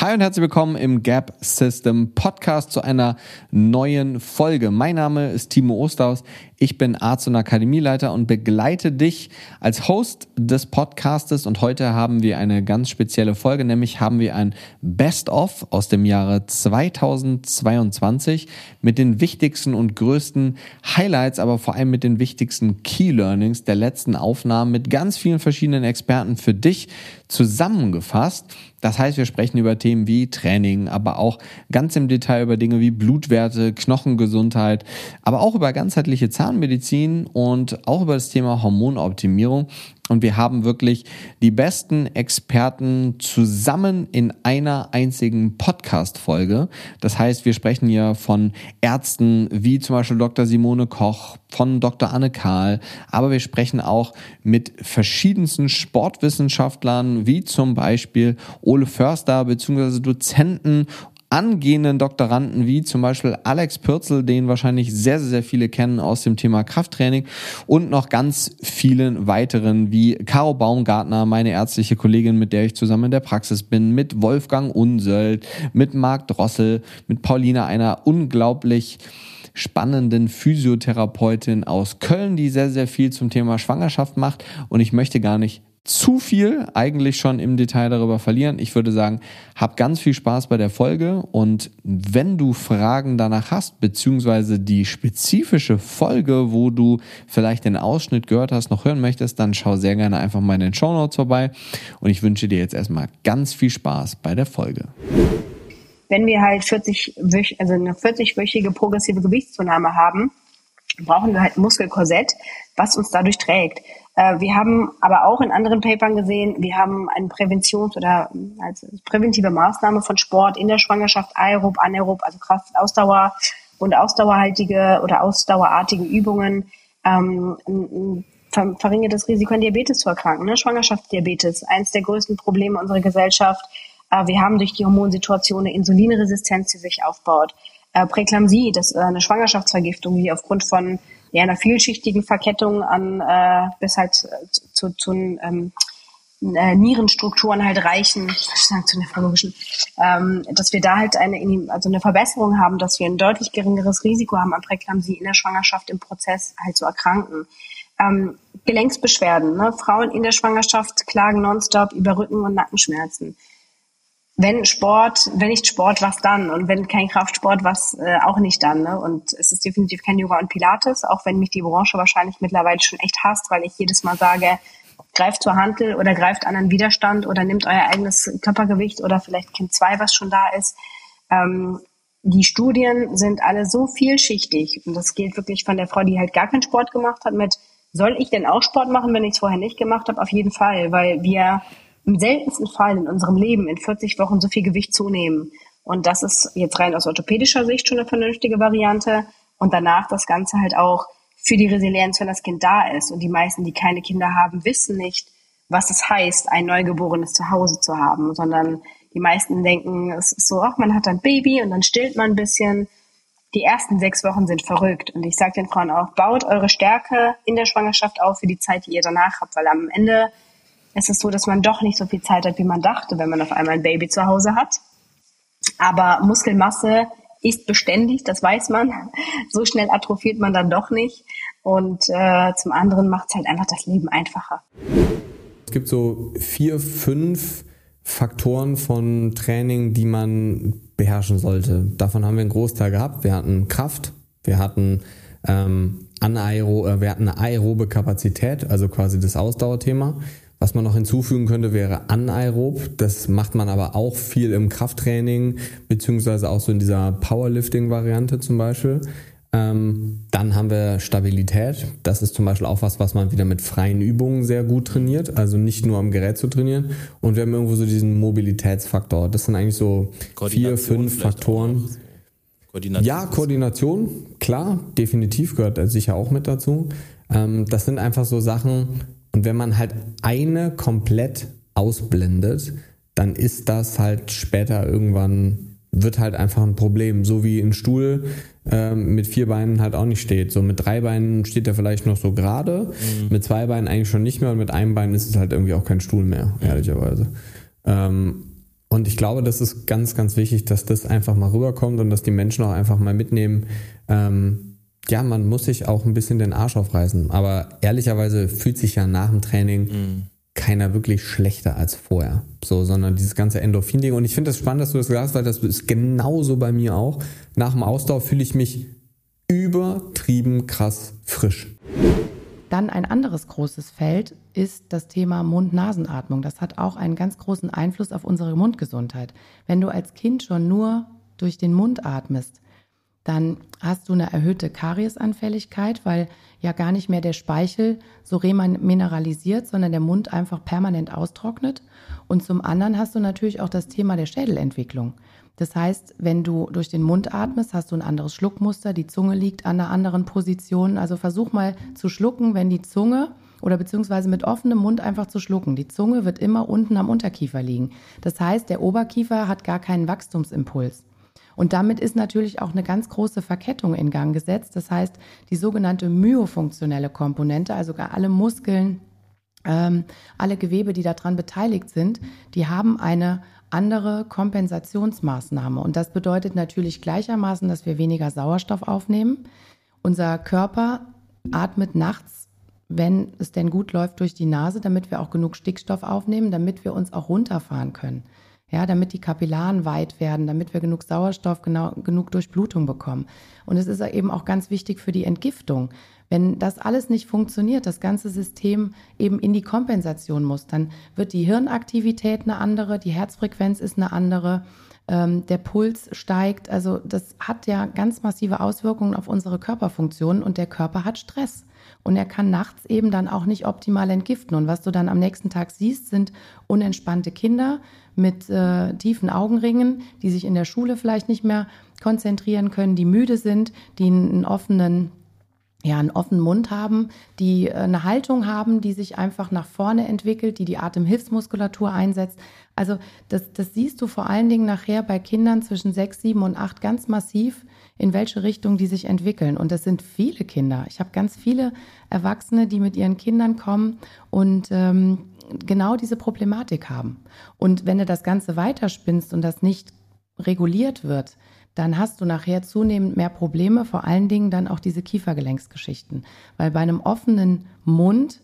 Hi und herzlich willkommen im Gap System Podcast zu einer neuen Folge. Mein Name ist Timo Osterhaus. Ich bin Arzt und Akademieleiter und begleite dich als Host des Podcastes. Und heute haben wir eine ganz spezielle Folge, nämlich haben wir ein Best-of aus dem Jahre 2022 mit den wichtigsten und größten Highlights, aber vor allem mit den wichtigsten Key Learnings der letzten Aufnahmen mit ganz vielen verschiedenen Experten für dich zusammengefasst. Das heißt, wir sprechen über Themen wie Training, aber auch ganz im Detail über Dinge wie Blutwerte, Knochengesundheit, aber auch über ganzheitliche Zahnmedizin und auch über das Thema Hormonoptimierung. Und wir haben wirklich die besten Experten zusammen in einer einzigen Podcast-Folge. Das heißt, wir sprechen hier von Ärzten wie zum Beispiel Dr. Simone Koch, von Dr. Anne Kahl, aber wir sprechen auch mit verschiedensten Sportwissenschaftlern wie zum Beispiel Ole Förster beziehungsweise Dozenten angehenden Doktoranden wie zum Beispiel Alex Pürzel, den wahrscheinlich sehr, sehr viele kennen aus dem Thema Krafttraining und noch ganz vielen weiteren wie Caro Baumgartner, meine ärztliche Kollegin, mit der ich zusammen in der Praxis bin, mit Wolfgang Unsöld, mit Marc Drossel, mit Paulina, einer unglaublich spannenden Physiotherapeutin aus Köln, die sehr, sehr viel zum Thema Schwangerschaft macht. Und ich möchte gar nicht zu viel eigentlich schon im Detail darüber verlieren. Ich würde sagen, hab ganz viel Spaß bei der Folge und wenn du Fragen danach hast, beziehungsweise die spezifische Folge, wo du vielleicht den Ausschnitt gehört hast, noch hören möchtest, dann schau sehr gerne einfach mal in den Show Notes vorbei und ich wünsche dir jetzt erstmal ganz viel Spaß bei der Folge. Wenn wir halt 40, also eine 40-wöchige progressive Gewichtszunahme haben, brauchen wir halt Muskelkorsett, was uns dadurch trägt. Äh, wir haben aber auch in anderen Papern gesehen, wir haben eine Präventions- oder als präventive Maßnahme von Sport in der Schwangerschaft, aerob, anaerob, also Kraft, Ausdauer und ausdauerhaltige oder ausdauerartige Übungen, ähm, verringert das Risiko an Diabetes zu erkranken. Ne? Schwangerschaftsdiabetes, eines der größten Probleme unserer Gesellschaft. Äh, wir haben durch die Hormonsituation eine Insulinresistenz, die sich aufbaut. Äh, Präklampsie, das ist eine Schwangerschaftsvergiftung, die aufgrund von ja, einer vielschichtigen Verkettung an äh, bis halt zu, zu ähm, äh, Nierenstrukturen halt reichen, zu nephrologischen, ähm, dass wir da halt eine, also eine Verbesserung haben, dass wir ein deutlich geringeres Risiko haben, an Präklampsie in der Schwangerschaft im Prozess halt zu erkranken. Ähm, Gelenksbeschwerden, ne? Frauen in der Schwangerschaft klagen nonstop über Rücken- und Nackenschmerzen wenn Sport, wenn nicht Sport, was dann? Und wenn kein Kraftsport, was äh, auch nicht dann? Ne? Und es ist definitiv kein Yoga und Pilates, auch wenn mich die Branche wahrscheinlich mittlerweile schon echt hasst, weil ich jedes Mal sage, greift zur Hantel oder greift an einen Widerstand oder nimmt euer eigenes Körpergewicht oder vielleicht Kind 2, was schon da ist. Ähm, die Studien sind alle so vielschichtig und das gilt wirklich von der Frau, die halt gar keinen Sport gemacht hat, mit soll ich denn auch Sport machen, wenn ich es vorher nicht gemacht habe? Auf jeden Fall, weil wir im seltensten Fall in unserem Leben in 40 Wochen so viel Gewicht zunehmen. Und das ist jetzt rein aus orthopädischer Sicht schon eine vernünftige Variante. Und danach das Ganze halt auch für die Resilienz, wenn das Kind da ist. Und die meisten, die keine Kinder haben, wissen nicht, was es heißt, ein neugeborenes Zuhause zu haben, sondern die meisten denken, es ist so, ach, man hat ein Baby und dann stillt man ein bisschen. Die ersten sechs Wochen sind verrückt. Und ich sage den Frauen auch, baut eure Stärke in der Schwangerschaft auf für die Zeit, die ihr danach habt, weil am Ende es ist so, dass man doch nicht so viel Zeit hat, wie man dachte, wenn man auf einmal ein Baby zu Hause hat. Aber Muskelmasse ist beständig, das weiß man. So schnell atrophiert man dann doch nicht. Und äh, zum anderen macht es halt einfach das Leben einfacher. Es gibt so vier, fünf Faktoren von Training, die man beherrschen sollte. Davon haben wir einen Großteil gehabt. Wir hatten Kraft, wir hatten ähm, anaero, äh, wir hatten eine aerobe Kapazität, also quasi das Ausdauerthema. Was man noch hinzufügen könnte, wäre anaerob. Das macht man aber auch viel im Krafttraining, beziehungsweise auch so in dieser Powerlifting-Variante zum Beispiel. Ähm, dann haben wir Stabilität. Das ist zum Beispiel auch was, was man wieder mit freien Übungen sehr gut trainiert. Also nicht nur am Gerät zu trainieren. Und wir haben irgendwo so diesen Mobilitätsfaktor. Das sind eigentlich so vier, fünf Faktoren. Koordination. Ja, Koordination, klar, definitiv gehört sicher auch mit dazu. Ähm, das sind einfach so Sachen, und wenn man halt eine komplett ausblendet, dann ist das halt später irgendwann, wird halt einfach ein Problem. So wie ein Stuhl äh, mit vier Beinen halt auch nicht steht. So mit drei Beinen steht er vielleicht noch so gerade, mhm. mit zwei Beinen eigentlich schon nicht mehr und mit einem Bein ist es halt irgendwie auch kein Stuhl mehr, ehrlicherweise. Ähm, Und ich glaube, das ist ganz, ganz wichtig, dass das einfach mal rüberkommt und dass die Menschen auch einfach mal mitnehmen. Ähm, ja, man muss sich auch ein bisschen den Arsch aufreißen. Aber ehrlicherweise fühlt sich ja nach dem Training mhm. keiner wirklich schlechter als vorher. So, sondern dieses ganze Endorphin-Ding. Und ich finde das spannend, dass du das sagst, weil das ist genauso bei mir auch. Nach dem Ausdauer fühle ich mich übertrieben krass frisch. Dann ein anderes großes Feld ist das Thema Mund-Nasen-Atmung. Das hat auch einen ganz großen Einfluss auf unsere Mundgesundheit. Wenn du als Kind schon nur durch den Mund atmest, dann hast du eine erhöhte Kariesanfälligkeit, weil ja gar nicht mehr der Speichel so remineralisiert, sondern der Mund einfach permanent austrocknet. Und zum anderen hast du natürlich auch das Thema der Schädelentwicklung. Das heißt, wenn du durch den Mund atmest, hast du ein anderes Schluckmuster, die Zunge liegt an einer anderen Position. Also versuch mal zu schlucken, wenn die Zunge oder beziehungsweise mit offenem Mund einfach zu schlucken. Die Zunge wird immer unten am Unterkiefer liegen. Das heißt, der Oberkiefer hat gar keinen Wachstumsimpuls. Und damit ist natürlich auch eine ganz große Verkettung in Gang gesetzt. Das heißt, die sogenannte myofunktionelle Komponente, also gar alle Muskeln, ähm, alle Gewebe, die daran beteiligt sind, die haben eine andere Kompensationsmaßnahme. Und das bedeutet natürlich gleichermaßen, dass wir weniger Sauerstoff aufnehmen. Unser Körper atmet nachts, wenn es denn gut läuft, durch die Nase, damit wir auch genug Stickstoff aufnehmen, damit wir uns auch runterfahren können. Ja, damit die Kapillaren weit werden, damit wir genug Sauerstoff, genau, genug Durchblutung bekommen. Und es ist eben auch ganz wichtig für die Entgiftung. Wenn das alles nicht funktioniert, das ganze System eben in die Kompensation muss, dann wird die Hirnaktivität eine andere, die Herzfrequenz ist eine andere, ähm, der Puls steigt. Also das hat ja ganz massive Auswirkungen auf unsere Körperfunktionen und der Körper hat Stress. Und er kann nachts eben dann auch nicht optimal entgiften. Und was du dann am nächsten Tag siehst, sind unentspannte Kinder mit äh, tiefen Augenringen, die sich in der Schule vielleicht nicht mehr konzentrieren können, die müde sind, die einen offenen ja, einen offenen Mund haben, die äh, eine Haltung haben, die sich einfach nach vorne entwickelt, die die Atemhilfsmuskulatur einsetzt. Also das, das siehst du vor allen Dingen nachher bei Kindern zwischen sechs, sieben und acht ganz massiv, in welche Richtung die sich entwickeln. Und das sind viele Kinder. Ich habe ganz viele Erwachsene, die mit ihren Kindern kommen und ähm, genau diese Problematik haben. Und wenn du das Ganze weiterspinnst und das nicht reguliert wird, dann hast du nachher zunehmend mehr Probleme, vor allen Dingen dann auch diese Kiefergelenksgeschichten. Weil bei einem offenen Mund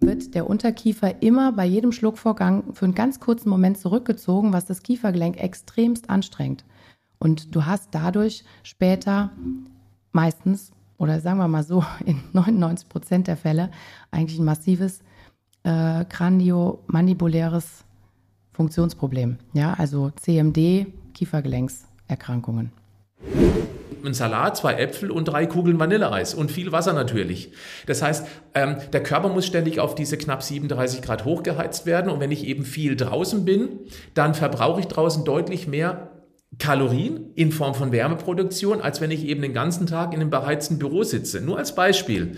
wird der Unterkiefer immer bei jedem Schluckvorgang für einen ganz kurzen Moment zurückgezogen, was das Kiefergelenk extremst anstrengt. Und du hast dadurch später meistens, oder sagen wir mal so, in 99 Prozent der Fälle eigentlich ein massives äh, kraniomandibuläres Funktionsproblem. Ja, also CMD, Kiefergelenks. Erkrankungen. Ein Salat, zwei Äpfel und drei Kugeln Vanilleeis und viel Wasser natürlich. Das heißt, ähm, der Körper muss ständig auf diese knapp 37 Grad hochgeheizt werden und wenn ich eben viel draußen bin, dann verbrauche ich draußen deutlich mehr Kalorien in Form von Wärmeproduktion, als wenn ich eben den ganzen Tag in einem beheizten Büro sitze. Nur als Beispiel.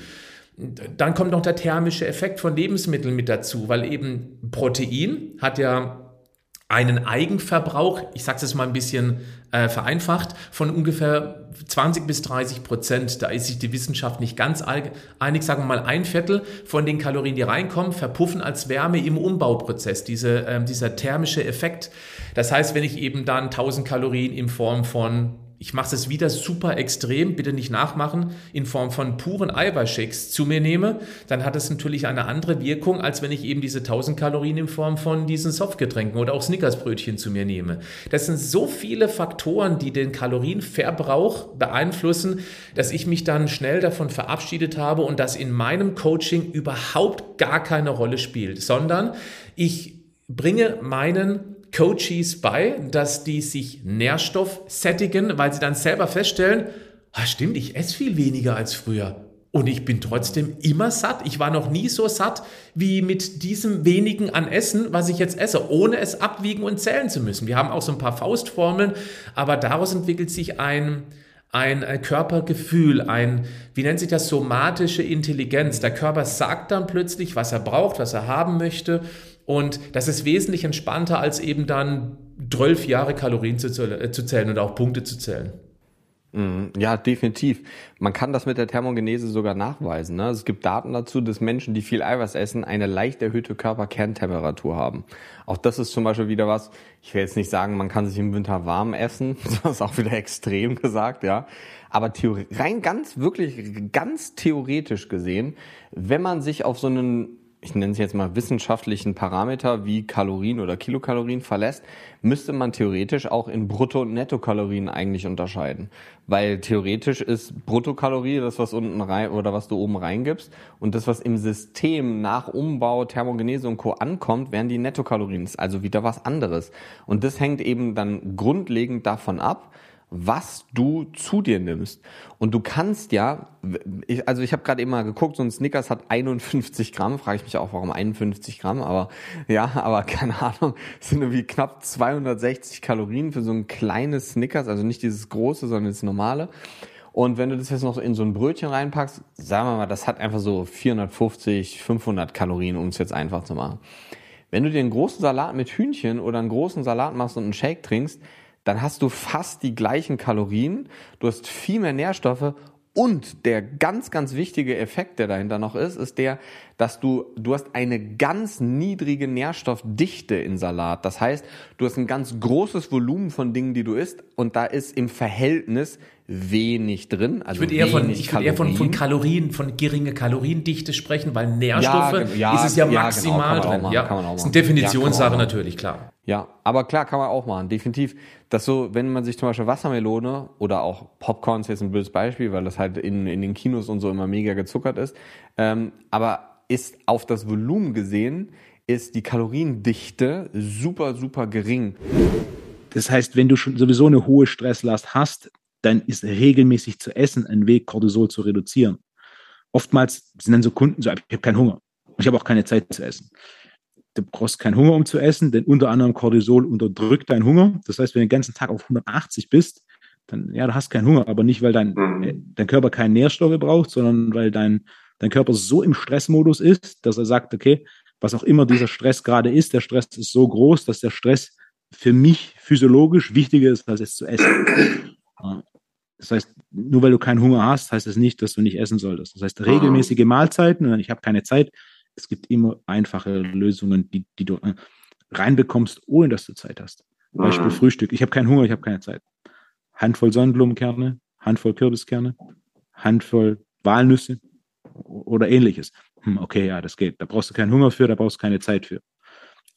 Dann kommt noch der thermische Effekt von Lebensmitteln mit dazu, weil eben Protein hat ja einen Eigenverbrauch, ich sage es jetzt mal ein bisschen äh, vereinfacht, von ungefähr 20 bis 30 Prozent. Da ist sich die Wissenschaft nicht ganz einig, sagen wir mal ein Viertel von den Kalorien, die reinkommen, verpuffen als Wärme im Umbauprozess, diese, äh, dieser thermische Effekt. Das heißt, wenn ich eben dann 1000 Kalorien in Form von ich mache es wieder super extrem, bitte nicht nachmachen, in Form von puren Eiweißshakes zu mir nehme, dann hat es natürlich eine andere Wirkung, als wenn ich eben diese 1000 Kalorien in Form von diesen Softgetränken oder auch Snickersbrötchen zu mir nehme. Das sind so viele Faktoren, die den Kalorienverbrauch beeinflussen, dass ich mich dann schnell davon verabschiedet habe und das in meinem Coaching überhaupt gar keine Rolle spielt, sondern ich bringe meinen Coaches bei, dass die sich Nährstoff sättigen, weil sie dann selber feststellen, ah, stimmt, ich esse viel weniger als früher. Und ich bin trotzdem immer satt. Ich war noch nie so satt wie mit diesem wenigen an Essen, was ich jetzt esse, ohne es abwiegen und zählen zu müssen. Wir haben auch so ein paar Faustformeln, aber daraus entwickelt sich ein, ein Körpergefühl, ein, wie nennt sich das, somatische Intelligenz. Der Körper sagt dann plötzlich, was er braucht, was er haben möchte. Und das ist wesentlich entspannter, als eben dann 12 Jahre Kalorien zu, äh, zu zählen und auch Punkte zu zählen. Mhm. Ja, definitiv. Man kann das mit der Thermogenese sogar nachweisen. Ne? Es gibt Daten dazu, dass Menschen, die viel Eiweiß essen, eine leicht erhöhte Körperkerntemperatur haben. Auch das ist zum Beispiel wieder was, ich will jetzt nicht sagen, man kann sich im Winter warm essen, das ist auch wieder extrem gesagt, ja. Aber rein ganz, wirklich ganz theoretisch gesehen, wenn man sich auf so einen ich nenne es jetzt mal wissenschaftlichen Parameter wie Kalorien oder Kilokalorien verlässt, müsste man theoretisch auch in Brutto- und Nettokalorien eigentlich unterscheiden. Weil theoretisch ist Bruttokalorie das, was unten rein oder was du oben reingibst und das, was im System nach Umbau, Thermogenese und Co. ankommt, wären die Nettokalorien. Also wieder was anderes. Und das hängt eben dann grundlegend davon ab, was du zu dir nimmst. Und du kannst ja, ich, also ich habe gerade eben mal geguckt, so ein Snickers hat 51 Gramm, frage ich mich auch, warum 51 Gramm, aber ja, aber keine Ahnung, sind irgendwie knapp 260 Kalorien für so ein kleines Snickers, also nicht dieses große, sondern das normale. Und wenn du das jetzt noch in so ein Brötchen reinpackst, sagen wir mal, das hat einfach so 450, 500 Kalorien, um es jetzt einfach zu machen. Wenn du dir einen großen Salat mit Hühnchen oder einen großen Salat machst und einen Shake trinkst, dann hast du fast die gleichen Kalorien, du hast viel mehr Nährstoffe und der ganz, ganz wichtige Effekt, der dahinter noch ist, ist der, dass du, du hast eine ganz niedrige Nährstoffdichte in Salat. Das heißt, du hast ein ganz großes Volumen von Dingen, die du isst und da ist im Verhältnis wenig drin. Also ich würde eher, von, ich würd eher von, von Kalorien, von geringe Kaloriendichte sprechen, weil Nährstoffe ja, ja, ist es ja, ja genau, maximal genau, drin. Machen, ja, das ist eine Definitionssache natürlich, klar. Ja, aber klar, kann man auch machen, definitiv. Dass so, wenn man sich zum Beispiel Wassermelone oder auch Popcorn ist jetzt ein blödes Beispiel, weil das halt in, in den Kinos und so immer mega gezuckert ist, ähm, aber ist auf das Volumen gesehen, ist die Kaloriendichte super, super gering. Das heißt, wenn du schon sowieso eine hohe Stresslast hast, dann ist regelmäßig zu essen ein Weg, Cortisol zu reduzieren. Oftmals sind dann so Kunden so, ich habe keinen Hunger. Ich habe auch keine Zeit zu essen du brauchst keinen Hunger, um zu essen, denn unter anderem Cortisol unterdrückt deinen Hunger. Das heißt, wenn du den ganzen Tag auf 180 bist, dann, ja, du hast keinen Hunger, aber nicht, weil dein, mhm. Dein Körper keine Nährstoffe braucht, sondern weil dein, dein Körper so im Stressmodus ist, dass er sagt, okay, was auch immer dieser Stress gerade ist, der Stress ist so groß, dass der Stress für mich physiologisch wichtiger ist, als es zu essen. Das heißt, nur weil du keinen Hunger hast, heißt das nicht, dass du nicht essen solltest. Das heißt, regelmäßige Mahlzeiten, und ich habe keine Zeit, es gibt immer einfache Lösungen, die, die du äh, reinbekommst, ohne dass du Zeit hast. Beispiel mhm. Frühstück. Ich habe keinen Hunger, ich habe keine Zeit. Handvoll Sonnenblumenkerne, Handvoll Kürbiskerne, Handvoll Walnüsse oder ähnliches. Hm, okay, ja, das geht. Da brauchst du keinen Hunger für, da brauchst du keine Zeit für.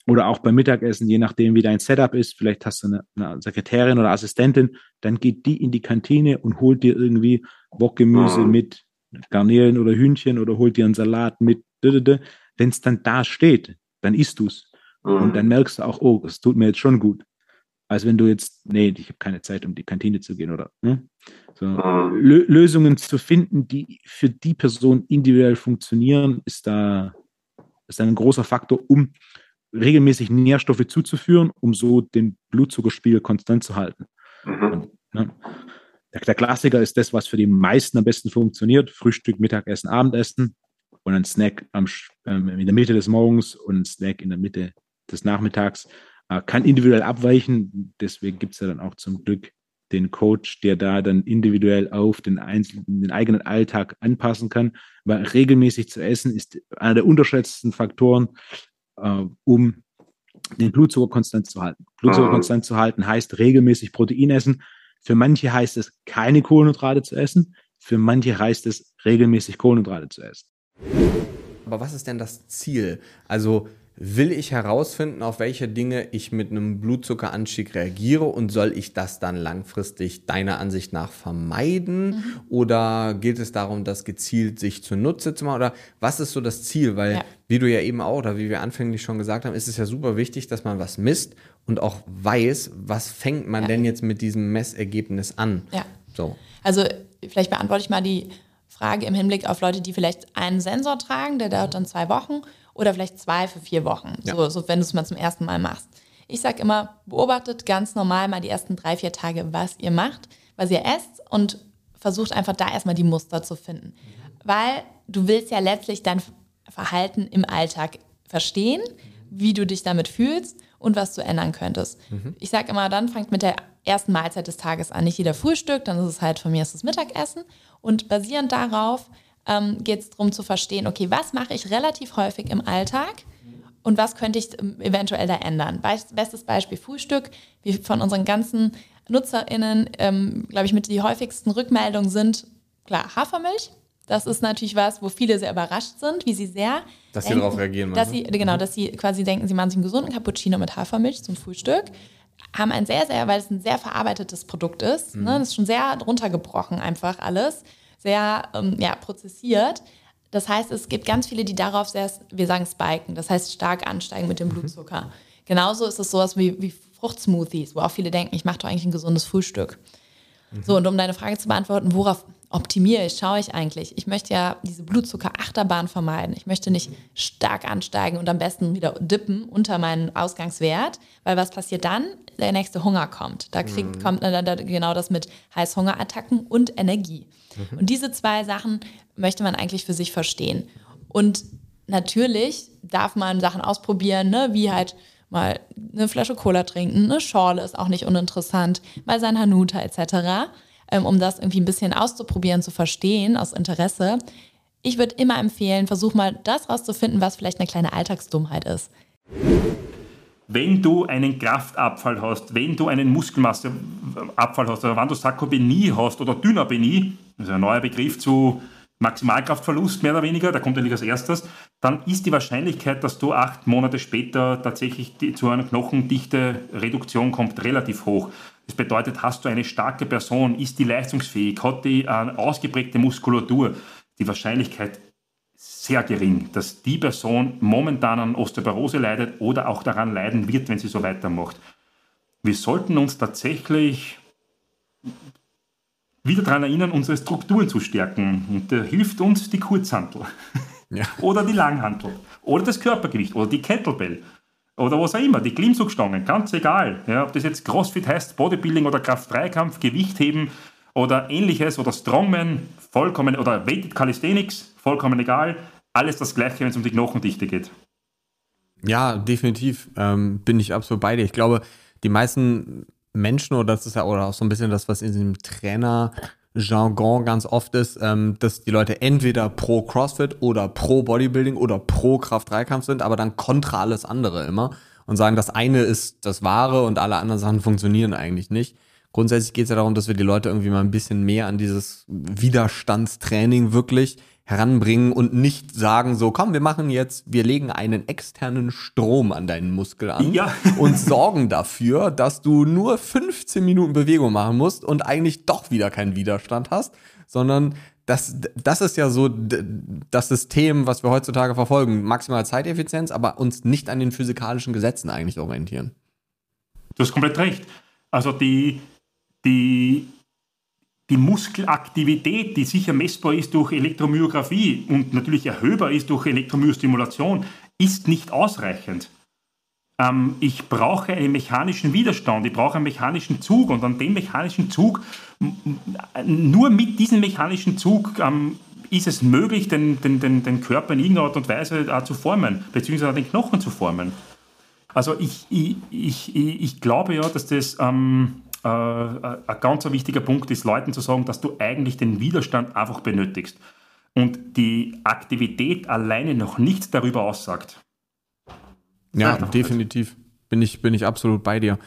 Oder auch beim Mittagessen, je nachdem, wie dein Setup ist, vielleicht hast du eine, eine Sekretärin oder Assistentin, dann geht die in die Kantine und holt dir irgendwie Wokgemüse mhm. mit Garnelen oder Hühnchen oder holt dir einen Salat mit wenn es dann da steht, dann isst du es. Mhm. Und dann merkst du auch, oh, es tut mir jetzt schon gut. Als wenn du jetzt, nee, ich habe keine Zeit, um die Kantine zu gehen oder ne? so, mhm. Lösungen zu finden, die für die Person individuell funktionieren, ist da ist ein großer Faktor, um regelmäßig Nährstoffe zuzuführen, um so den Blutzuckerspiegel konstant zu halten. Mhm. Und, ne? der, der, Klassiker ist das, was für die meisten am besten funktioniert: Frühstück, Mittagessen, Abendessen und ein Snack am, ähm, in der Mitte des Morgens und ein Snack in der Mitte des Nachmittags. Äh, kann individuell abweichen, deswegen gibt es ja dann auch zum Glück den Coach, der da dann individuell auf den, einzelnen, den eigenen Alltag anpassen kann. Weil regelmäßig zu essen ist einer der unterschätzten Faktoren, äh, um den Blutzucker konstant zu halten. Blutzucker konstant zu halten heißt regelmäßig Protein essen. Für manche heißt es, keine Kohlenhydrate zu essen. Für manche heißt es, regelmäßig Kohlenhydrate zu essen. Aber was ist denn das Ziel? Also will ich herausfinden, auf welche Dinge ich mit einem Blutzuckeranstieg reagiere und soll ich das dann langfristig deiner Ansicht nach vermeiden? Mhm. Oder geht es darum, das gezielt sich zunutze zu machen? Oder was ist so das Ziel? Weil, ja. wie du ja eben auch, oder wie wir anfänglich schon gesagt haben, ist es ja super wichtig, dass man was misst und auch weiß, was fängt man ja. denn jetzt mit diesem Messergebnis an? Ja. So. Also vielleicht beantworte ich mal die Frage im Hinblick auf Leute, die vielleicht einen Sensor tragen, der dauert dann zwei Wochen oder vielleicht zwei für vier Wochen, ja. so, so wenn du es mal zum ersten Mal machst. Ich sage immer, beobachtet ganz normal mal die ersten drei, vier Tage, was ihr macht, was ihr esst und versucht einfach da erstmal die Muster zu finden. Weil du willst ja letztlich dein Verhalten im Alltag verstehen, wie du dich damit fühlst und was du ändern könntest. Mhm. Ich sage immer, dann fangt mit der ersten Mahlzeit des Tages an. Nicht jeder Frühstück, dann ist es halt von mir ist das Mittagessen. Und basierend darauf ähm, geht es darum zu verstehen, okay, was mache ich relativ häufig im Alltag und was könnte ich ähm, eventuell da ändern. Bestes Beispiel Frühstück. Wie von unseren ganzen NutzerInnen, ähm, glaube ich, mit die häufigsten Rückmeldungen sind, klar, Hafermilch. Das ist natürlich was, wo viele sehr überrascht sind, wie sie sehr. Dass denken, sie darauf reagieren. Dass sie, genau, mhm. dass sie quasi denken, sie machen sich einen gesunden Cappuccino mit Hafermilch zum Frühstück. Haben ein sehr, sehr, weil es ein sehr verarbeitetes Produkt ist. Ne, mhm. Ne, das ist schon sehr runtergebrochen, einfach alles. Sehr ähm, ja, prozessiert. Das heißt, es gibt ganz viele, die darauf sehr, wir sagen spiken, das heißt stark ansteigen mit dem mhm. Blutzucker. Genauso ist es sowas wie, wie Fruchtsmoothies, wo auch viele denken, ich mache doch eigentlich ein gesundes Frühstück. Mhm. So, und um deine Frage zu beantworten, worauf optimiere ich, schaue ich eigentlich? Ich möchte ja diese Blutzucker-Achterbahn vermeiden. Ich möchte nicht stark ansteigen und am besten wieder dippen unter meinen Ausgangswert, weil was passiert dann? Der nächste Hunger kommt. Da kriegt, mhm. kommt äh, da, genau das mit Heißhungerattacken und Energie. Mhm. Und diese zwei Sachen möchte man eigentlich für sich verstehen. Und natürlich darf man Sachen ausprobieren, ne, wie halt mal eine Flasche Cola trinken, eine Schorle ist auch nicht uninteressant, mal sein Hanuta etc., ähm, um das irgendwie ein bisschen auszuprobieren, zu verstehen aus Interesse. Ich würde immer empfehlen, versuch mal das rauszufinden, was vielleicht eine kleine Alltagsdummheit ist. Wenn du einen Kraftabfall hast, wenn du einen Muskelmasseabfall hast, oder wenn du Sarkopenie hast oder Dynapenie, das ist ein neuer Begriff zu Maximalkraftverlust mehr oder weniger, der kommt eigentlich als erstes, dann ist die Wahrscheinlichkeit, dass du acht Monate später tatsächlich zu einer knochendichte Reduktion kommt, relativ hoch. Das bedeutet, hast du eine starke Person, ist die leistungsfähig, hat die eine ausgeprägte Muskulatur, die Wahrscheinlichkeit sehr gering, dass die Person momentan an Osteoporose leidet oder auch daran leiden wird, wenn sie so weitermacht. Wir sollten uns tatsächlich wieder daran erinnern, unsere Strukturen zu stärken. Und da hilft uns die Kurzhantel. Ja. oder die Langhantel. Oder das Körpergewicht. Oder die Kettlebell. Oder was auch immer. Die Klimmzugstangen. Ganz egal. Ja, ob das jetzt Crossfit heißt, Bodybuilding oder Kraft-3-Kampf, Gewichtheben oder ähnliches oder Strongman, vollkommen, oder Weighted Calisthenics, vollkommen egal. Alles das Gleiche, wenn es um die Knochendichte geht. Ja, definitiv ähm, bin ich absolut bei dir. Ich glaube, die meisten Menschen, oder das ist ja oder auch so ein bisschen das, was in diesem Trainer-Jargon ganz oft ist, ähm, dass die Leute entweder pro CrossFit oder pro Bodybuilding oder pro Kraft-Dreikampf sind, aber dann kontra alles andere immer und sagen, das eine ist das Wahre und alle anderen Sachen funktionieren eigentlich nicht. Grundsätzlich geht es ja darum, dass wir die Leute irgendwie mal ein bisschen mehr an dieses Widerstandstraining wirklich heranbringen und nicht sagen so, komm, wir machen jetzt, wir legen einen externen Strom an deinen Muskel an ja. und sorgen dafür, dass du nur 15 Minuten Bewegung machen musst und eigentlich doch wieder keinen Widerstand hast, sondern das, das ist ja so das System, was wir heutzutage verfolgen. Maximale Zeiteffizienz, aber uns nicht an den physikalischen Gesetzen eigentlich orientieren. Du hast komplett recht. Also die, die die Muskelaktivität, die sicher messbar ist durch Elektromyographie und natürlich erhöhbar ist durch Elektromyostimulation, ist nicht ausreichend. Ähm, ich brauche einen mechanischen Widerstand, ich brauche einen mechanischen Zug und an dem mechanischen Zug, nur mit diesem mechanischen Zug ähm, ist es möglich, den, den, den, den Körper in irgendeiner Art und Weise zu formen, beziehungsweise den Knochen zu formen. Also ich, ich, ich, ich glaube ja, dass das ähm, äh, ein ganz wichtiger Punkt ist, Leuten zu sagen, dass du eigentlich den Widerstand einfach benötigst und die Aktivität alleine noch nichts darüber aussagt. Ja, definitiv. Bin ich, bin ich absolut bei dir.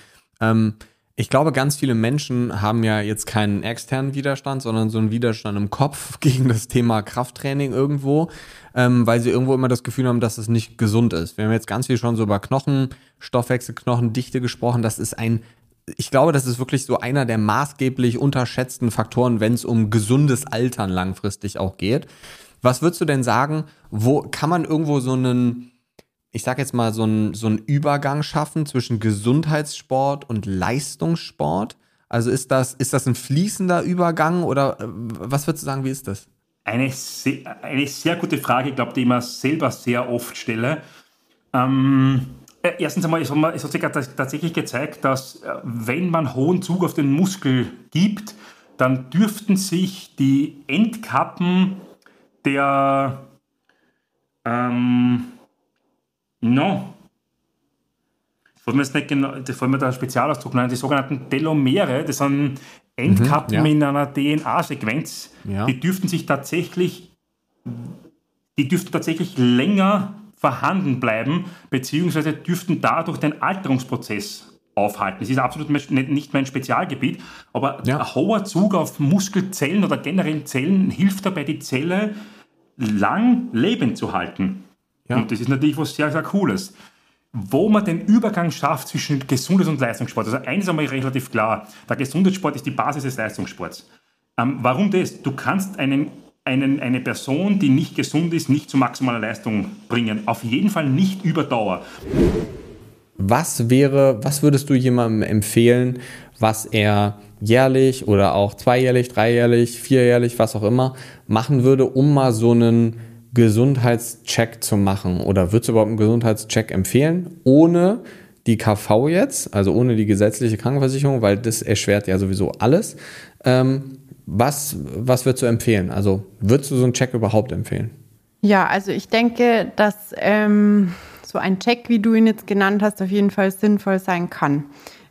Ähm, ich glaube, ganz viele Menschen haben ja jetzt keinen externen Widerstand, sondern so einen Widerstand im Kopf gegen das Thema Krafttraining irgendwo, ähm, weil sie irgendwo immer das Gefühl haben, dass es nicht gesund ist. Wir haben jetzt ganz viel schon so über Knochenstoffwechsel, Knochendichte gesprochen. Das ist ein ich glaube, das ist wirklich so einer der maßgeblich unterschätzten Faktoren, wenn es um gesundes Altern langfristig auch geht. Was würdest du denn sagen, wo kann man irgendwo so einen, ich sag jetzt mal, so einen, so einen Übergang schaffen zwischen Gesundheitssport und Leistungssport? Also ist das, ist das ein fließender Übergang oder äh, was würdest du sagen, wie ist das? Eine sehr, eine sehr gute Frage, ich glaube, die ich mir selber sehr oft stelle. Ähm, äh, erstens einmal, es hat sich tatsächlich gezeigt, dass äh, wenn man hohen Zug auf den Muskel gibt, dann dürften sich die Endkappen der ähm, no, was man jetzt nicht genau, das fällt mir der Spezialausdruck nennen, die sogenannten Telomere, das sind Endkappen Mhm, ja. in einer DNA-Sequenz, Ja. die dürften sich tatsächlich, die dürften tatsächlich länger vorhanden bleiben, beziehungsweise dürften dadurch den Alterungsprozess aufhalten. Das ist absolut nicht mein Spezialgebiet, aber Ja. ein hoher Zug auf Muskelzellen oder generell Zellen hilft dabei, die Zelle lang lebend zu halten. Ja. Und das ist natürlich was sehr, sehr Cooles. Wo man den Übergang schafft zwischen Gesundheits- und Leistungssport. Also eines ist einmal relativ klar, der Gesundheitssport ist die Basis des Leistungssports. Ähm, warum das? Du kannst einen, einen, eine Person, die nicht gesund ist, nicht zu maximaler Leistung bringen. Auf jeden Fall nicht über Dauer. Was wäre, was würdest du jemandem empfehlen, was er jährlich oder auch zweijährlich, dreijährlich, vierjährlich, was auch immer, machen würde, um mal so einen Gesundheitscheck zu machen? Oder würdest du überhaupt einen Gesundheitscheck empfehlen, ohne die KV jetzt, also ohne die gesetzliche Krankenversicherung, weil das erschwert ja sowieso alles. Ähm, was, was würdest du empfehlen? Also würdest du so einen Check überhaupt empfehlen? Ja, also ich denke, dass ähm, so ein Check, wie du ihn jetzt genannt hast, auf jeden Fall sinnvoll sein kann.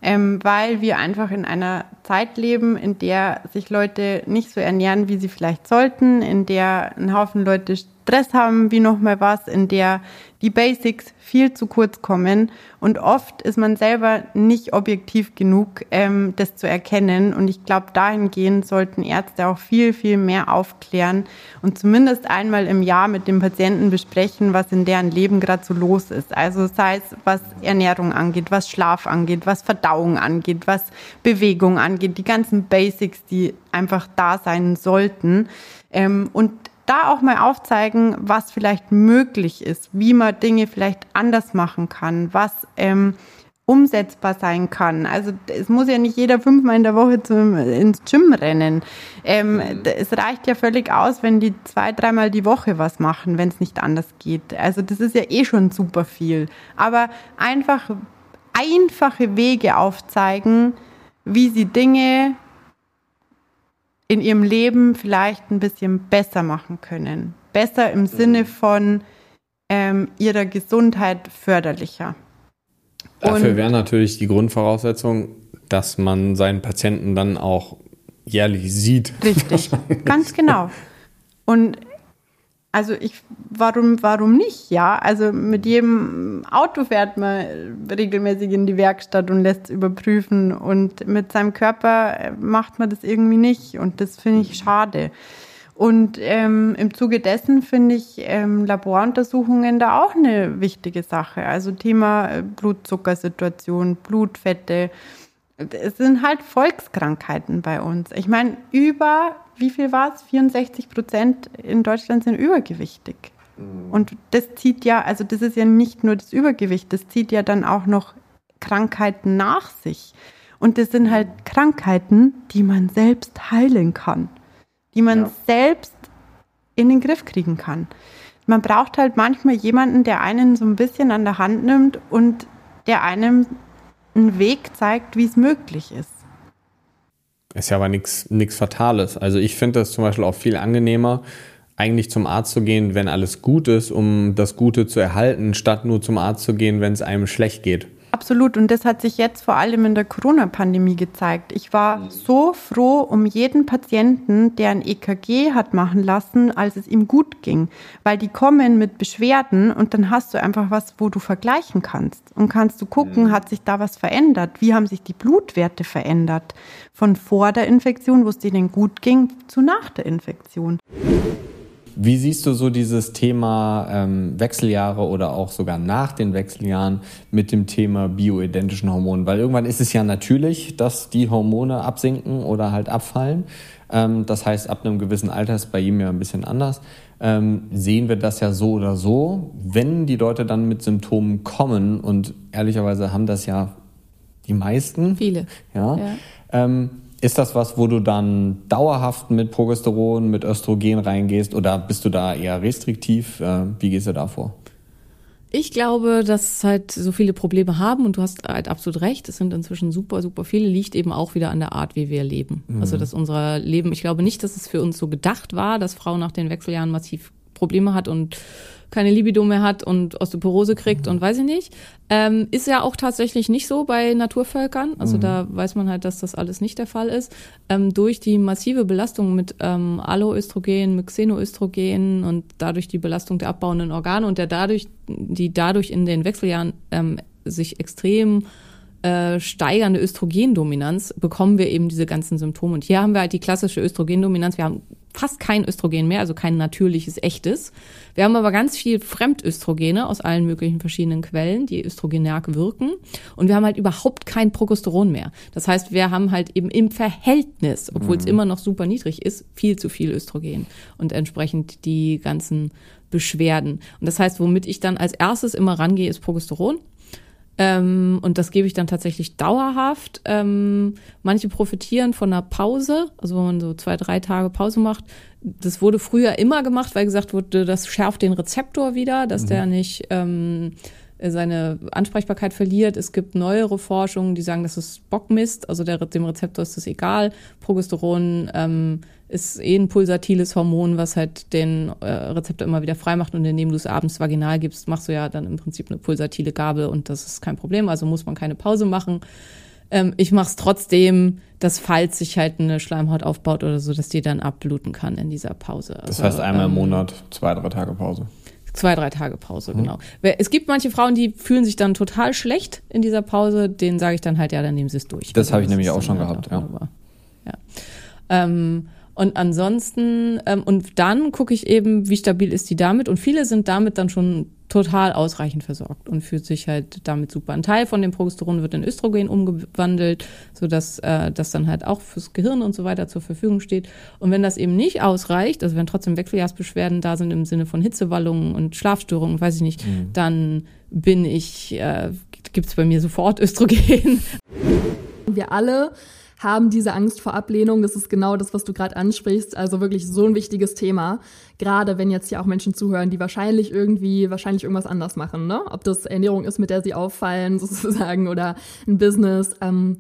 Ähm, weil wir einfach in einer Zeit leben, in der sich Leute nicht so ernähren, wie sie vielleicht sollten, in der ein Haufen Leute Stress haben, wie nochmal was, in der die Basics viel zu kurz kommen. Und oft ist man selber nicht objektiv genug, ähm, das zu erkennen. Und ich glaube, dahingehend sollten Ärzte auch viel, viel mehr aufklären und zumindest einmal im Jahr mit dem Patienten besprechen, was in deren Leben gerade so los ist. Also sei es, was Ernährung angeht, was Schlaf angeht, was Verdauung angeht, was Bewegung angeht, die ganzen Basics, die einfach da sein sollten. Ähm, und da auch mal aufzeigen, was vielleicht möglich ist, wie man Dinge vielleicht anders machen kann, was ähm, umsetzbar sein kann. Also es muss ja nicht jeder fünfmal in der Woche zum, ins Gym rennen. Ähm, es reicht ja völlig aus, wenn die zwei, dreimal die Woche was machen, wenn es nicht anders geht. Also das ist ja eh schon super viel. Aber einfach einfache Wege aufzeigen, wie sie Dinge in ihrem Leben vielleicht ein bisschen besser machen können. Besser im Sinne von ähm, ihrer Gesundheit förderlicher. Dafür wäre natürlich die Grundvoraussetzung, dass man seinen Patienten dann auch jährlich sieht. Richtig, ganz genau. Und also ich, warum, warum nicht? Ja, also mit jedem Auto fährt man regelmäßig in die Werkstatt und lässt es überprüfen und mit seinem Körper äh, macht man das irgendwie nicht und das finde ich schade. Und ähm, im Zuge dessen finde ich ähm, Laboruntersuchungen da auch eine wichtige Sache. Also Thema äh, Blutzuckersituation, Blutfette. Es sind halt Volkskrankheiten bei uns. Ich meine, über, wie viel war es? 64 Prozent in Deutschland sind übergewichtig. Und das zieht ja, also das ist ja nicht nur das Übergewicht, das zieht ja dann auch noch Krankheiten nach sich. Und das sind halt Krankheiten, die man selbst heilen kann, die man Ja. selbst in den Griff kriegen kann. Man braucht halt manchmal jemanden, der einen so ein bisschen an der Hand nimmt und der einem einen Weg zeigt, wie es möglich ist. Ist ja aber nichts Fatales. Also ich finde das zum Beispiel auch viel angenehmer, eigentlich zum Arzt zu gehen, wenn alles gut ist, um das Gute zu erhalten, statt nur zum Arzt zu gehen, wenn es einem schlecht geht. Absolut. Und das hat sich jetzt vor allem in der Corona-Pandemie gezeigt. Ich war so froh um jeden Patienten, der ein EKG hat machen lassen, als es ihm gut ging. Weil die kommen mit Beschwerden und dann hast du einfach was, wo du vergleichen kannst. Und kannst du gucken, hat sich da was verändert? Wie haben sich die Blutwerte verändert? Von vor der Infektion, wo es denen gut ging, zu nach der Infektion. Wie siehst du so dieses Thema ähm, Wechseljahre oder auch sogar nach den Wechseljahren mit dem Thema bioidentischen Hormonen? Weil irgendwann ist es ja natürlich, dass die Hormone absinken oder halt abfallen. Ähm, das heißt, ab einem gewissen Alter ist bei ihm ja ein bisschen anders. Ähm, sehen wir das ja so oder so. Wenn die Leute dann mit Symptomen kommen und ehrlicherweise haben das ja die meisten. Viele. Ja. Ja. Ist das was, wo du dann dauerhaft mit Progesteron, mit Östrogen reingehst oder bist du da eher restriktiv? Äh, wie gehst du da vor? Ich glaube, dass halt so viele Probleme haben und du hast halt absolut recht. Es sind inzwischen super, super viele. Liegt eben auch wieder an der Art, wie wir leben. Also, dass unser Leben, ich glaube nicht, dass es für uns so gedacht war, dass Frauen nach den Wechseljahren massiv Probleme hat und keine Libido mehr hat und Osteoporose kriegt und weiß ich nicht. Ähm, ist ja auch tatsächlich nicht so bei Naturvölkern. Also mhm. da weiß man halt, dass das alles nicht der Fall ist. Ähm, durch die massive Belastung mit ähm, Alloöstrogen, mit Xenoöstrogen und dadurch die Belastung der abbauenden Organe und der dadurch, die dadurch in den Wechseljahren ähm, sich extrem äh, steigernde Östrogendominanz bekommen wir eben diese ganzen Symptome. Und hier haben wir halt die klassische Östrogendominanz. Wir haben fast kein Östrogen mehr, also kein natürliches, echtes. Wir haben aber ganz viel Fremdöstrogene aus allen möglichen verschiedenen Quellen, die östrogenerg wirken. Und wir haben halt überhaupt kein Progesteron mehr. Das heißt, wir haben halt eben im Verhältnis, obwohl mhm. es immer noch super niedrig ist, viel zu viel Östrogen und entsprechend die ganzen Beschwerden. Und das heißt, womit ich dann als erstes immer rangehe, ist Progesteron. Ähm, und das gebe ich dann tatsächlich dauerhaft. Ähm, manche profitieren von einer Pause, also wenn man so zwei, drei Tage Pause macht. Das wurde früher immer gemacht, weil gesagt wurde, das schärft den Rezeptor wieder, dass mhm. der nicht ähm, seine Ansprechbarkeit verliert. Es gibt neuere Forschungen, die sagen, das ist Bockmist, also der, dem Rezeptor ist das egal. Progesteron ähm, ist eh ein pulsatiles Hormon, was halt den äh, Rezeptor immer wieder freimacht und indem du es abends vaginal gibst, machst du ja dann im Prinzip eine pulsatile Gabel und das ist kein Problem, also muss man keine Pause machen. Ähm, ich mache es trotzdem, dass falls sich halt eine Schleimhaut aufbaut oder so, dass die dann abbluten kann in dieser Pause. Also, das heißt einmal ähm, im Monat zwei, drei Tage Pause. Zwei, drei Tage Pause, mhm. genau. Es gibt manche Frauen, die fühlen sich dann total schlecht in dieser Pause, denen sage ich dann halt, ja, dann nehmen sie es durch. Das also, habe ich nämlich auch schon halt gehabt, ja. ja. Ähm, und ansonsten, ähm, und dann gucke ich eben, wie stabil ist die damit. Und viele sind damit dann schon total ausreichend versorgt und fühlt sich halt damit super. Ein Teil von dem Progesteron wird in Östrogen umgewandelt, sodass äh, das dann halt auch fürs Gehirn und so weiter zur Verfügung steht. Und wenn das eben nicht ausreicht, also wenn trotzdem Wechseljahrsbeschwerden da sind im Sinne von Hitzewallungen und Schlafstörungen, weiß ich nicht, mhm. dann bin ich, äh, gibt es bei mir sofort Östrogen. Wir alle haben diese Angst vor Ablehnung. Das ist genau das, was du gerade ansprichst. Also wirklich so ein wichtiges Thema. Gerade wenn jetzt ja auch Menschen zuhören, die wahrscheinlich irgendwie, wahrscheinlich irgendwas anders machen. Ne? Ob das Ernährung ist, mit der sie auffallen sozusagen oder ein Business. Ähm,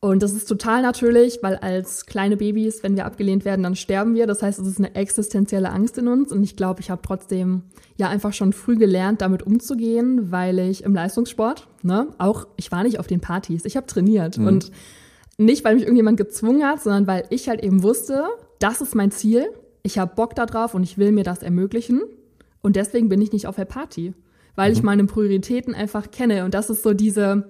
und das ist total natürlich, weil als kleine Babys, wenn wir abgelehnt werden, dann sterben wir. Das heißt, es ist eine existenzielle Angst in uns. Und ich glaube, ich habe trotzdem ja einfach schon früh gelernt, damit umzugehen, weil ich im Leistungssport, ne, auch, ich war nicht auf den Partys, ich habe trainiert. Mhm. Und nicht, weil mich irgendjemand gezwungen hat, sondern weil ich halt eben wusste, das ist mein Ziel, ich habe Bock darauf und ich will mir das ermöglichen. Und deswegen bin ich nicht auf der Party, weil mhm. ich meine Prioritäten einfach kenne. Und das ist so diese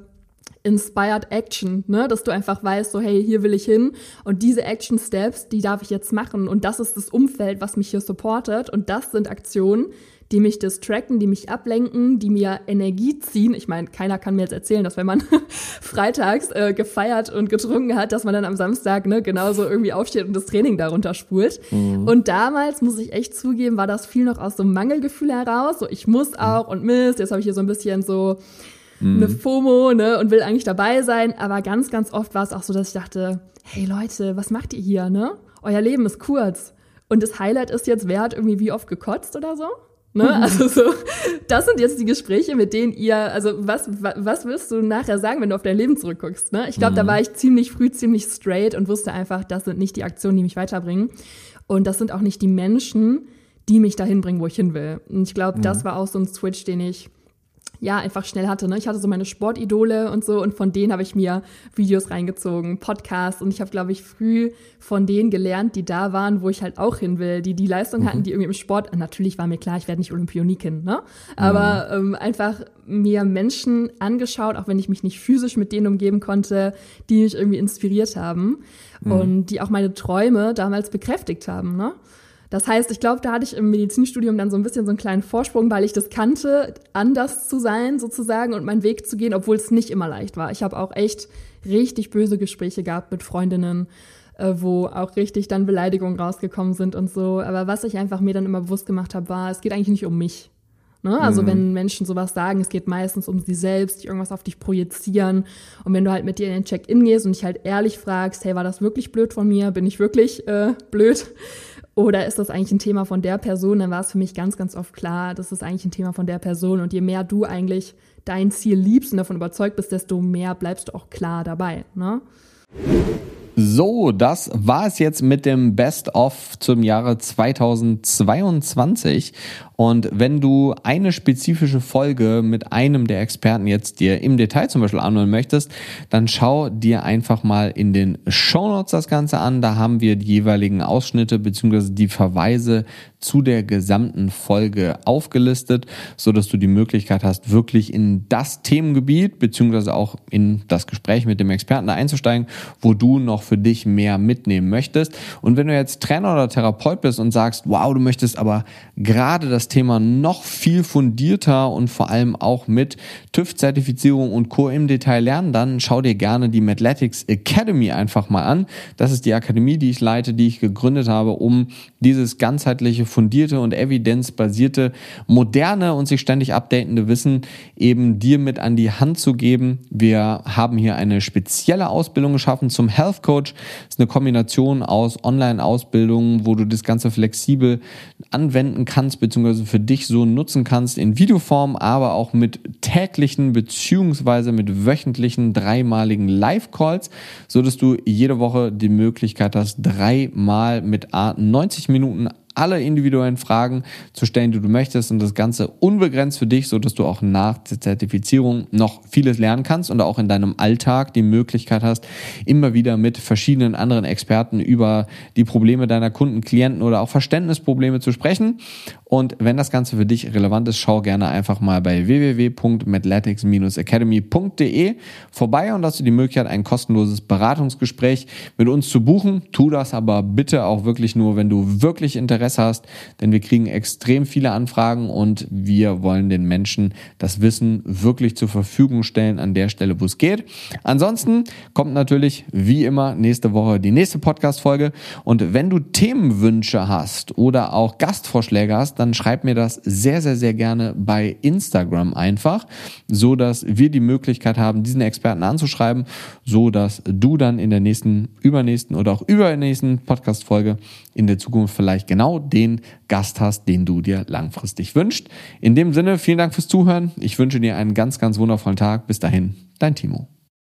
Inspired Action, ne? dass du einfach weißt, so hey, hier will ich hin und diese Action Steps, die darf ich jetzt machen und das ist das Umfeld, was mich hier supportet und das sind Aktionen, die mich distracten, die mich ablenken, die mir Energie ziehen. Ich meine, keiner kann mir jetzt erzählen, dass wenn man freitags äh, gefeiert und getrunken hat, dass man dann am Samstag ne, genauso irgendwie aufsteht und das Training darunter spult. Mhm. Und damals, muss ich echt zugeben, war das viel noch aus so einem Mangelgefühl heraus. So, ich muss auch und Mist, jetzt habe ich hier so ein bisschen so eine mhm. FOMO ne, und will eigentlich dabei sein. Aber ganz, ganz oft war es auch so, dass ich dachte, hey Leute, was macht ihr hier? Ne? Euer Leben ist kurz. Und das Highlight ist jetzt, wer hat irgendwie wie oft gekotzt oder so? Ne? Mhm. Also so, das sind jetzt die Gespräche, mit denen ihr, also was, was wirst du nachher sagen, wenn du auf dein Leben zurückguckst? Ne? Ich glaube, mhm. da war ich ziemlich früh, ziemlich straight und wusste einfach, das sind nicht die Aktionen, die mich weiterbringen. Und das sind auch nicht die Menschen, die mich dahin bringen, wo ich hin will. Und ich glaube, mhm. das war auch so ein Switch, den ich ja, einfach schnell hatte. Ne? Ich hatte so meine Sportidole und so und von denen habe ich mir Videos reingezogen, Podcasts und ich habe, glaube ich, früh von denen gelernt, die da waren, wo ich halt auch hin will, die die Leistung mhm. hatten, die irgendwie im Sport, natürlich war mir klar, ich werde nicht Olympionikin, ne? aber mhm. ähm, einfach mir Menschen angeschaut, auch wenn ich mich nicht physisch mit denen umgeben konnte, die mich irgendwie inspiriert haben mhm. und die auch meine Träume damals bekräftigt haben. Ne? Das heißt, ich glaube, da hatte ich im Medizinstudium dann so ein bisschen so einen kleinen Vorsprung, weil ich das kannte, anders zu sein sozusagen und meinen Weg zu gehen, obwohl es nicht immer leicht war. Ich habe auch echt richtig böse Gespräche gehabt mit Freundinnen, äh, wo auch richtig dann Beleidigungen rausgekommen sind und so. Aber was ich einfach mir dann immer bewusst gemacht habe, war, es geht eigentlich nicht um mich. Ne? Also mhm. wenn Menschen sowas sagen, es geht meistens um sie selbst, die irgendwas auf dich projizieren. Und wenn du halt mit dir in den Check-in gehst und dich halt ehrlich fragst, hey, war das wirklich blöd von mir? Bin ich wirklich äh, blöd? Oder ist das eigentlich ein Thema von der Person? Dann war es für mich ganz, ganz oft klar, das ist eigentlich ein Thema von der Person. Und je mehr du eigentlich dein Ziel liebst und davon überzeugt bist, desto mehr bleibst du auch klar dabei. Ne? So, das war es jetzt mit dem Best of zum Jahre 2022. Und wenn du eine spezifische Folge mit einem der Experten jetzt dir im Detail zum Beispiel anhören möchtest, dann schau dir einfach mal in den Show Notes das Ganze an. Da haben wir die jeweiligen Ausschnitte bzw. die Verweise zu der gesamten Folge aufgelistet, so dass du die Möglichkeit hast, wirklich in das Themengebiet bzw. auch in das Gespräch mit dem Experten einzusteigen, wo du noch für dich mehr mitnehmen möchtest. Und wenn du jetzt Trainer oder Therapeut bist und sagst, wow, du möchtest aber gerade das Thema noch viel fundierter und vor allem auch mit TÜV-Zertifizierung und Co. im Detail lernen, dann schau dir gerne die Mathletics Academy einfach mal an. Das ist die Akademie, die ich leite, die ich gegründet habe, um dieses ganzheitliche, fundierte und evidenzbasierte, moderne und sich ständig updatende Wissen eben dir mit an die Hand zu geben. Wir haben hier eine spezielle Ausbildung geschaffen zum Health Coach. Das ist eine Kombination aus Online-Ausbildungen, wo du das Ganze flexibel anwenden kannst, beziehungsweise für dich so nutzen kannst in Videoform, aber auch mit täglichen beziehungsweise mit wöchentlichen dreimaligen Live-Calls, so dass du jede Woche die Möglichkeit hast, dreimal mit A 90 Minuten alle individuellen Fragen zu stellen, die du möchtest und das Ganze unbegrenzt für dich, so dass du auch nach der Zertifizierung noch vieles lernen kannst und auch in deinem Alltag die Möglichkeit hast, immer wieder mit verschiedenen anderen Experten über die Probleme deiner Kunden, Klienten oder auch Verständnisprobleme zu sprechen. Und wenn das Ganze für dich relevant ist, schau gerne einfach mal bei www.mathematics-academy.de vorbei und hast du die Möglichkeit, ein kostenloses Beratungsgespräch mit uns zu buchen. Tu das aber bitte auch wirklich nur, wenn du wirklich Interesse hast, denn wir kriegen extrem viele Anfragen und wir wollen den Menschen das Wissen wirklich zur Verfügung stellen an der Stelle, wo es geht. Ansonsten kommt natürlich wie immer nächste Woche die nächste Podcast-Folge und wenn du Themenwünsche hast oder auch Gastvorschläge hast, dann schreib mir das sehr, sehr, sehr gerne bei Instagram einfach, so dass wir die Möglichkeit haben, diesen Experten anzuschreiben, so dass du dann in der nächsten, übernächsten oder auch übernächsten Podcast-Folge in der Zukunft vielleicht den Gast hast, den du dir langfristig wünschst. In dem Sinne, vielen Dank fürs Zuhören. Ich wünsche dir einen ganz, ganz wundervollen Tag. Bis dahin, dein Timo.